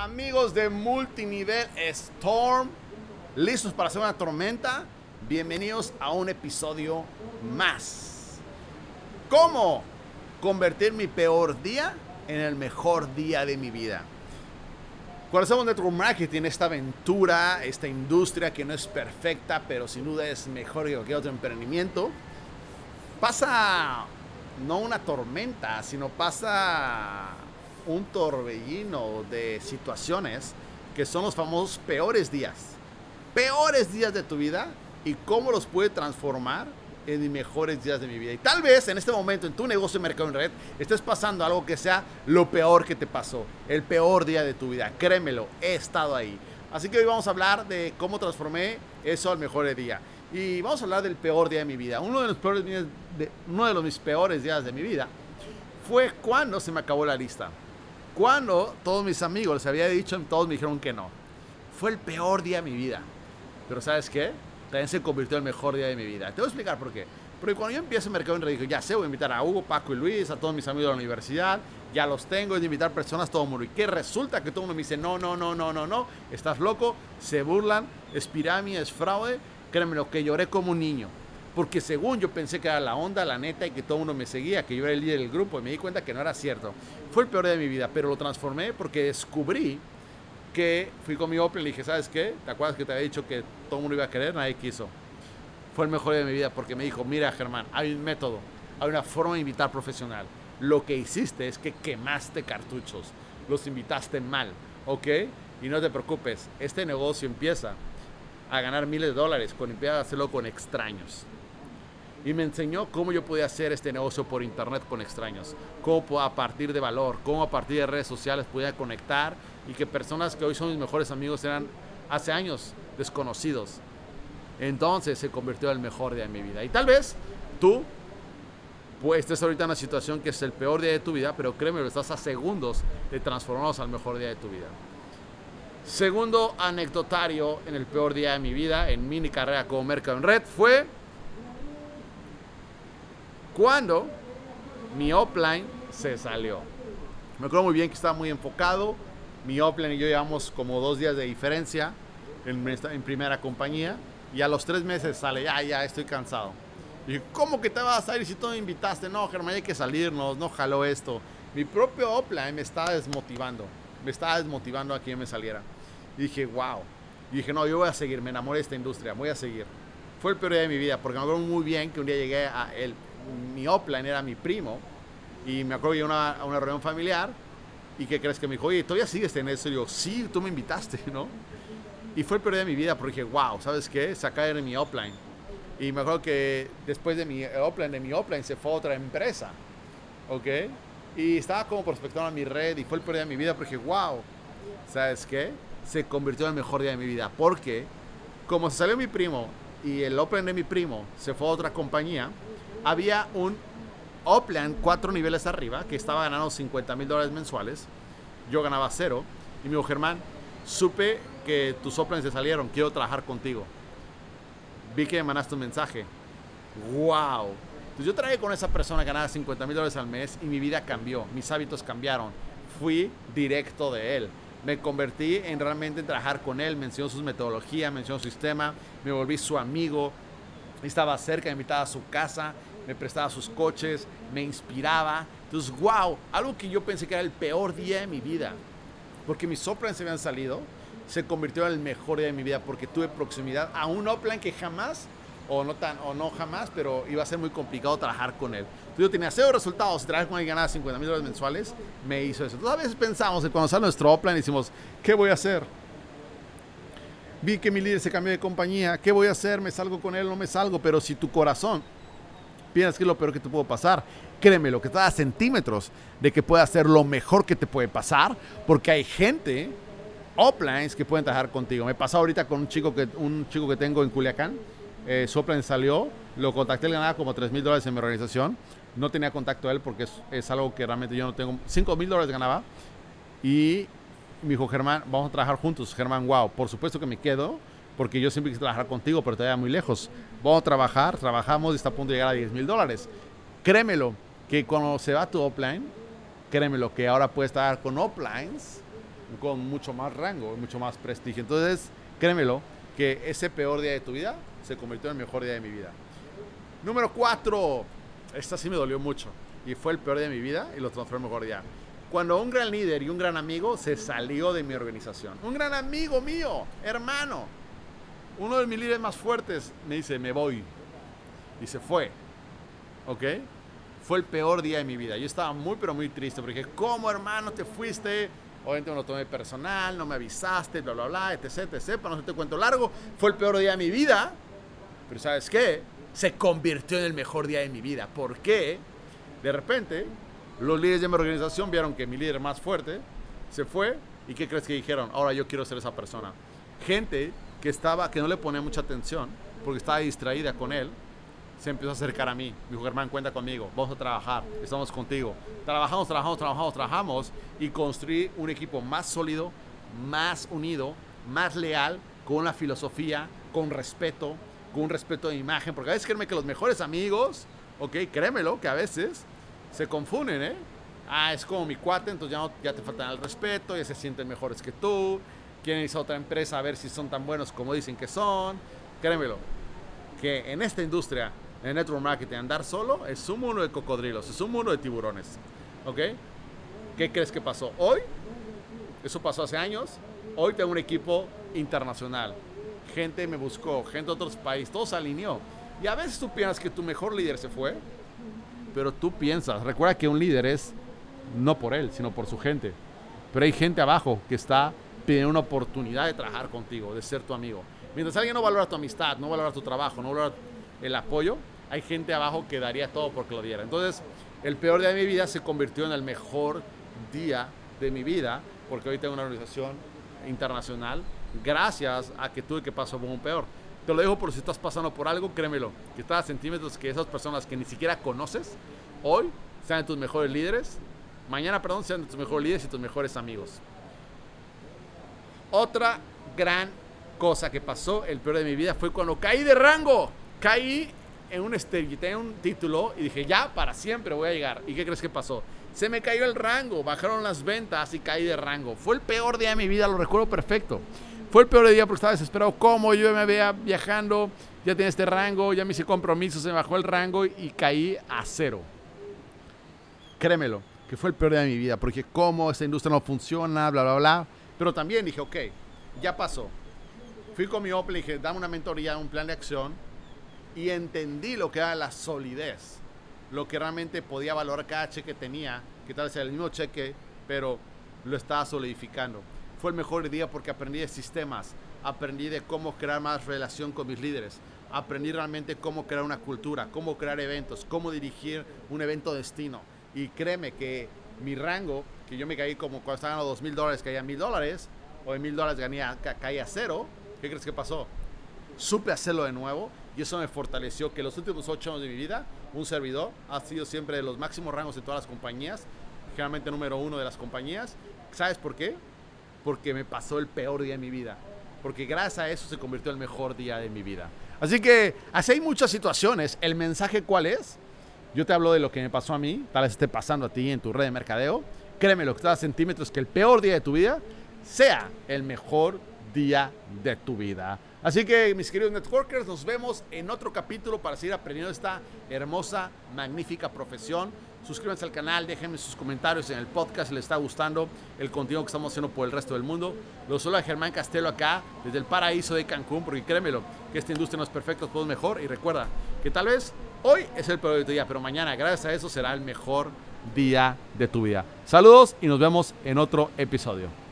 Amigos de multinivel Storm, listos para hacer una tormenta. Bienvenidos a un episodio más. ¿Cómo convertir mi peor día en el mejor día de mi vida? Cuando hacemos network marketing, esta aventura, esta industria que no es perfecta, pero sin duda es mejor que cualquier otro emprendimiento, pasa no una tormenta, sino pasa un torbellino de situaciones que son los famosos peores días. Peores días de tu vida y cómo los puede transformar en mejores días de mi vida. Y tal vez en este momento en tu negocio de mercado en red estés pasando algo que sea lo peor que te pasó, el peor día de tu vida. Créemelo, he estado ahí. Así que hoy vamos a hablar de cómo transformé eso al mejor día. Y vamos a hablar del peor día de mi vida. Uno de los peores de, uno de los mis peores días de mi vida fue cuando se me acabó la lista. Cuando todos mis amigos les había dicho, todos me dijeron que no. Fue el peor día de mi vida. Pero ¿sabes qué? También se convirtió en el mejor día de mi vida. Te voy a explicar por qué. Porque cuando yo empiezo en Mercado dije, ya sé, voy a invitar a Hugo, Paco y Luis, a todos mis amigos de la universidad, ya los tengo, es de invitar personas, todo el mundo. ¿Y qué resulta? Que todo el mundo me dice, no, no, no, no, no, no, estás loco, se burlan, es pirámide, es fraude, Créeme lo que lloré como un niño. Porque según yo pensé que era la onda, la neta, y que todo mundo me seguía, que yo era el líder del grupo, y me di cuenta que no era cierto. Fue el peor de mi vida, pero lo transformé porque descubrí que fui con mi Opel y dije, ¿sabes qué? ¿Te acuerdas que te había dicho que todo el mundo iba a querer? Nadie quiso. Fue el mejor de mi vida porque me dijo, mira Germán, hay un método, hay una forma de invitar profesional. Lo que hiciste es que quemaste cartuchos, los invitaste mal, ¿ok? Y no te preocupes, este negocio empieza a ganar miles de dólares con empezar a hacerlo con extraños. Y me enseñó cómo yo podía hacer este negocio por internet con extraños. Cómo a partir de valor, cómo a partir de redes sociales podía conectar y que personas que hoy son mis mejores amigos eran hace años desconocidos. Entonces se convirtió en el mejor día de mi vida. Y tal vez tú pues estés ahorita en una situación que es el peor día de tu vida, pero créeme, estás a segundos de transformarnos al mejor día de tu vida. Segundo anecdotario en el peor día de mi vida, en mini carrera como Mercado en Red, fue cuando mi offline se salió. Me acuerdo muy bien que estaba muy enfocado. Mi offline y yo llevamos como dos días de diferencia en, en primera compañía. Y a los tres meses sale, ya, ya, estoy cansado. Y ¿cómo que te vas a salir si tú me invitaste? No, Germán, hay que salirnos, no jaló esto. Mi propio offline me estaba desmotivando me estaba desmotivando a que yo me saliera. Y dije, wow. Y dije, no, yo voy a seguir, me enamoré de esta industria, voy a seguir. Fue el peor día de mi vida, porque me acuerdo muy bien que un día llegué a el, mi offline era mi primo, y me acuerdo que una, a una reunión familiar, y que crees que me dijo, oye, ¿todavía sigues en eso? Y yo, sí, tú me invitaste, ¿no? Y fue el día de mi vida, porque dije, wow, ¿sabes qué? Acaba de mi offline. Y me acuerdo que después de mi offline, de mi offline, se fue a otra empresa, ¿ok? Y estaba como prospectando a mi red y fue el día de mi vida porque, wow, ¿sabes qué? Se convirtió en el mejor día de mi vida. Porque, como se salió mi primo y el Open de mi primo se fue a otra compañía, había un Oplan cuatro niveles arriba que estaba ganando 50 mil dólares mensuales. Yo ganaba cero. Y me dijo, Germán, supe que tus Oplans se salieron, quiero trabajar contigo. Vi que me mandaste un mensaje. ¡Wow! yo trabajé con esa persona, ganaba 50 mil dólares al mes y mi vida cambió, mis hábitos cambiaron. Fui directo de él. Me convertí en realmente en trabajar con él, me enseñó sus metodologías, me enseñó su sistema, me volví su amigo, estaba cerca, me invitaba a su casa, me prestaba sus coches, me inspiraba. Entonces, wow, algo que yo pensé que era el peor día de mi vida, porque mis soplan se habían salido, se convirtió en el mejor día de mi vida porque tuve proximidad a un Oplan que jamás o no tan o no jamás, pero iba a ser muy complicado trabajar con él. Entonces yo tenía cero resultados, trabajar con él ganaba 50 mil dólares mensuales, me hizo eso. Entonces a veces pensamos cuando sale nuestro plan decimos, ¿qué voy a hacer? Vi que mi líder se cambió de compañía, ¿qué voy a hacer? ¿Me salgo con él no me salgo? Pero si tu corazón piensas que es lo peor que te puede pasar, créeme, lo que está a centímetros de que pueda ser lo mejor que te puede pasar, porque hay gente, uplines, que pueden trabajar contigo. Me pasó ahorita con un chico que, un chico que tengo en Culiacán, eh, Soplan salió, lo contacté, ganaba como 3 mil dólares en mi organización. No tenía contacto a él porque es, algo que realmente yo no tengo. 5 mil dólares ganaba. Y me dijo, Germán, vamos a trabajar juntos. Germán, wow, por supuesto que me quedo porque yo siempre quise trabajar contigo, pero todavía muy lejos. Vamos a trabajar, trabajamos y está a punto de llegar a 10 mil dólares. Créemelo, que cuando se va tu offline, créemelo, que ahora puedes estar con uplines con mucho más rango, mucho más prestigio. Entonces, créemelo, que ese peor día de tu vida se convirtió en el mejor día de mi vida. Número cuatro, esta sí me dolió mucho y fue el peor día de mi vida y lo transformó en mejor día. Cuando un gran líder y un gran amigo se salió de mi organización. Un gran amigo mío, hermano. Uno de mis líderes más fuertes me dice, me voy. Y se fue. ¿Ok? Fue el peor día de mi vida. Yo estaba muy, pero muy triste porque, ¿cómo hermano te fuiste? Obviamente me lo tomé personal, no me avisaste, bla, bla, bla, etc, etc. Para no te cuento largo, fue el peor día de mi vida. Pero ¿sabes qué? Se convirtió en el mejor día de mi vida. ¿Por qué? De repente, los líderes de mi organización vieron que mi líder más fuerte se fue. ¿Y qué crees que dijeron? Ahora yo quiero ser esa persona. Gente que estaba, que no le ponía mucha atención porque estaba distraída con él, se empezó a acercar a mí. Me dijo, Germán, cuenta conmigo, vamos a trabajar, estamos contigo. Trabajamos, trabajamos, trabajamos, trabajamos y construí un equipo más sólido, más unido, más leal, con una filosofía, con respeto, con un respeto de imagen. Porque a veces créeme que los mejores amigos, ok, créemelo, que a veces se confunden, ¿eh? Ah, es como mi cuate, entonces ya, ya te faltan el respeto, ya se sienten mejores que tú, quieren irse a otra empresa a ver si son tan buenos como dicen que son. Créemelo, que en esta industria en network marketing andar solo es un mundo de cocodrilos, es un mundo de tiburones. ¿Ok? ¿Qué crees que pasó? Hoy, eso pasó hace años, hoy tengo un equipo internacional. Gente me buscó, gente de otros países, todo se alineó. Y a veces tú piensas que tu mejor líder se fue, pero tú piensas, recuerda que un líder es no por él, sino por su gente. Pero hay gente abajo que está pidiendo una oportunidad de trabajar contigo, de ser tu amigo. Mientras alguien no valora tu amistad, no valora tu trabajo, no valora el apoyo, hay gente abajo que daría todo porque lo diera. Entonces, el peor día de mi vida se convirtió en el mejor día de mi vida, porque hoy tengo una organización internacional, gracias a que tuve que pasar por un peor. Te lo digo por si estás pasando por algo, créemelo, que estás a centímetros que esas personas que ni siquiera conoces, hoy sean tus mejores líderes, mañana, perdón, sean tus mejores líderes y tus mejores amigos. Otra gran cosa que pasó, el peor de mi vida, fue cuando caí de rango. Caí en un tenía un título y dije, ya, para siempre voy a llegar. ¿Y qué crees que pasó? Se me cayó el rango, bajaron las ventas y caí de rango. Fue el peor día de mi vida, lo recuerdo perfecto. Fue el peor día porque estaba desesperado. ¿Cómo? Yo me veía viajando, ya tenía este rango, ya me hice compromiso, se me bajó el rango y caí a cero. Créemelo, que fue el peor día de mi vida, porque cómo esta industria no funciona, bla, bla, bla. Pero también dije, ok, ya pasó. Fui con mi Opel y dije, dame una mentoría, un plan de acción y entendí lo que era la solidez, lo que realmente podía valorar cada cheque que tenía, que tal vez era el mismo cheque, pero lo estaba solidificando. Fue el mejor día porque aprendí de sistemas, aprendí de cómo crear más relación con mis líderes, aprendí realmente cómo crear una cultura, cómo crear eventos, cómo dirigir un evento destino. Y créeme que mi rango, que yo me caí como cuando estaba ganando dos mil dólares, caía mil dólares, o de mil dólares caía cero, ¿qué crees que pasó? Supe hacerlo de nuevo y eso me fortaleció que los últimos ocho años de mi vida, un servidor ha sido siempre de los máximos rangos de todas las compañías, generalmente número uno de las compañías. ¿Sabes por qué? Porque me pasó el peor día de mi vida. Porque gracias a eso se convirtió en el mejor día de mi vida. Así que así hay muchas situaciones. ¿El mensaje cuál es? Yo te hablo de lo que me pasó a mí, tal vez esté pasando a ti en tu red de mercadeo. Créeme, lo que está a centímetros, que el peor día de tu vida sea el mejor día de tu vida. Así que mis queridos networkers, nos vemos en otro capítulo para seguir aprendiendo esta hermosa, magnífica profesión. Suscríbanse al canal, déjenme sus comentarios en el podcast si les está gustando el contenido que estamos haciendo por el resto del mundo. Lo solo a Germán Castelo acá, desde el paraíso de Cancún, porque créemelo, que esta industria no es perfecta, todo es mejor. Y recuerda que tal vez hoy es el peor de tu día, pero mañana, gracias a eso, será el mejor día de tu vida. Saludos y nos vemos en otro episodio.